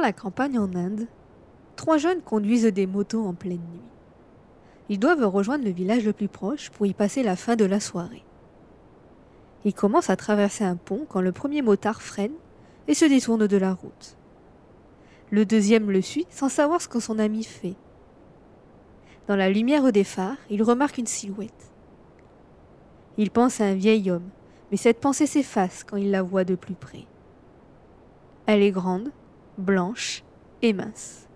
La campagne en Inde, trois jeunes conduisent des motos en pleine nuit. Ils doivent rejoindre le village le plus proche pour y passer la fin de la soirée. Ils commencent à traverser un pont quand le premier motard freine et se détourne de la route. Le deuxième le suit sans savoir ce que son ami fait. Dans la lumière des phares, il remarque une silhouette. Il pense à un vieil homme, mais cette pensée s'efface quand il la voit de plus près. Elle est grande, blanche et mince.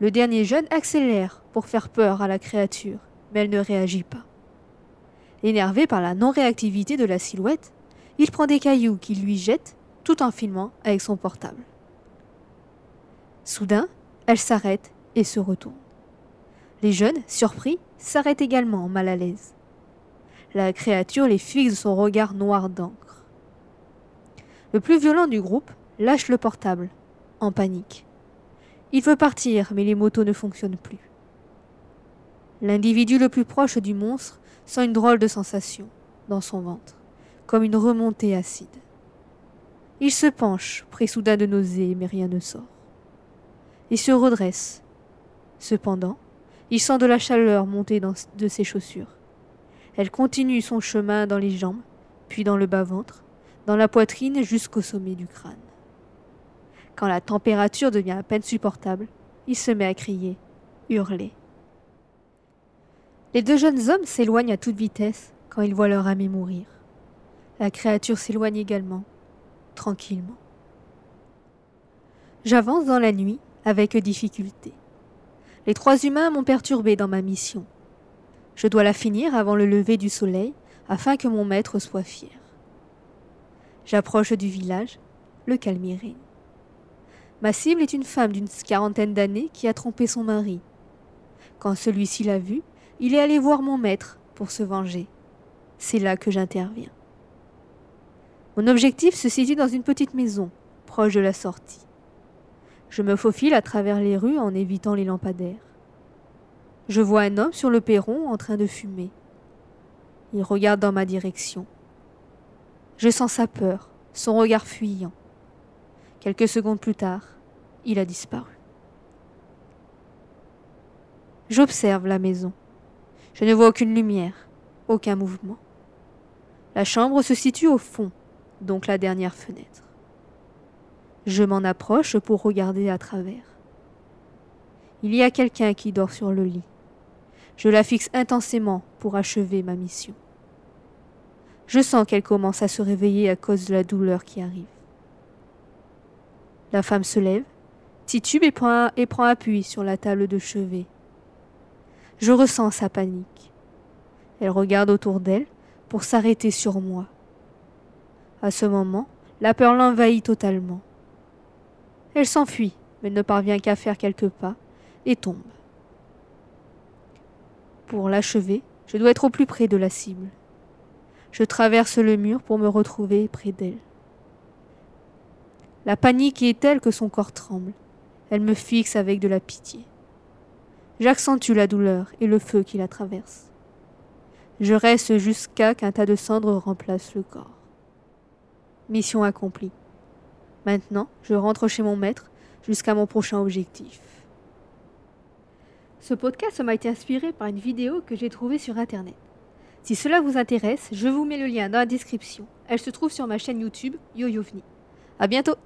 Le dernier jeune accélère pour faire peur à la créature, mais elle ne réagit pas. Énervé par la non-réactivité de la silhouette, il prend des cailloux qu'il lui jette tout en filmant avec son portable. Soudain, elle s'arrête et se retourne. Les jeunes, surpris, s'arrêtent également mal à l'aise. La créature les fixe de son regard noir d'encre. Le plus violent du groupe lâche le portable, en panique. Il veut partir, mais les motos ne fonctionnent plus. L'individu le plus proche du monstre sent une drôle de sensation dans son ventre, comme une remontée acide. Il se penche, pris soudain de nausée, mais rien ne sort. Il se redresse. Cependant, il sent de la chaleur monter dans de ses chaussures. Elle continue son chemin dans les jambes, puis dans le bas-ventre, dans la poitrine jusqu'au sommet du crâne. Quand la température devient à peine supportable, il se met à crier, hurler. Les deux jeunes hommes s'éloignent à toute vitesse quand ils voient leur ami mourir. La créature s'éloigne également, tranquillement. J'avance dans la nuit avec difficulté. Les trois humains m'ont perturbé dans ma mission. Je dois la finir avant le lever du soleil afin que mon maître soit fier. J'approche du village, le calme Ma cible est une femme d'une quarantaine d'années qui a trompé son mari. Quand celui-ci l'a vue, il est allé voir mon maître pour se venger. C'est là que j'interviens. Mon objectif se situe dans une petite maison, proche de la sortie. Je me faufile à travers les rues en évitant les lampadaires. Je vois un homme sur le perron en train de fumer. Il regarde dans ma direction. Je sens sa peur, son regard fuyant. Quelques secondes plus tard, il a disparu. J'observe la maison. Je ne vois aucune lumière, aucun mouvement. La chambre se situe au fond, donc la dernière fenêtre. Je m'en approche pour regarder à travers. Il y a quelqu'un qui dort sur le lit. Je la fixe intensément pour achever ma mission. Je sens qu'elle commence à se réveiller à cause de la douleur qui arrive. La femme se lève, titube et prend, appui sur la table de chevet. Je ressens sa panique. Elle regarde autour d'elle pour s'arrêter sur moi. À ce moment, la peur l'envahit totalement. Elle s'enfuit, mais ne parvient qu'à faire quelques pas, et tombe. Pour l'achever, je dois être au plus près de la cible. Je traverse le mur pour me retrouver près d'elle. La panique est telle que son corps tremble. Elle me fixe avec de la pitié. J'accentue la douleur et le feu qui la traverse. Je reste jusqu'à qu'un tas de cendres remplace le corps. Mission accomplie. Maintenant, je rentre chez mon maître jusqu'à mon prochain objectif. Ce podcast m'a été inspiré par une vidéo que j'ai trouvée sur internet. Si cela vous intéresse, je vous mets le lien dans la description. Elle se trouve sur ma chaîne YouTube YoYoVni. À bientôt!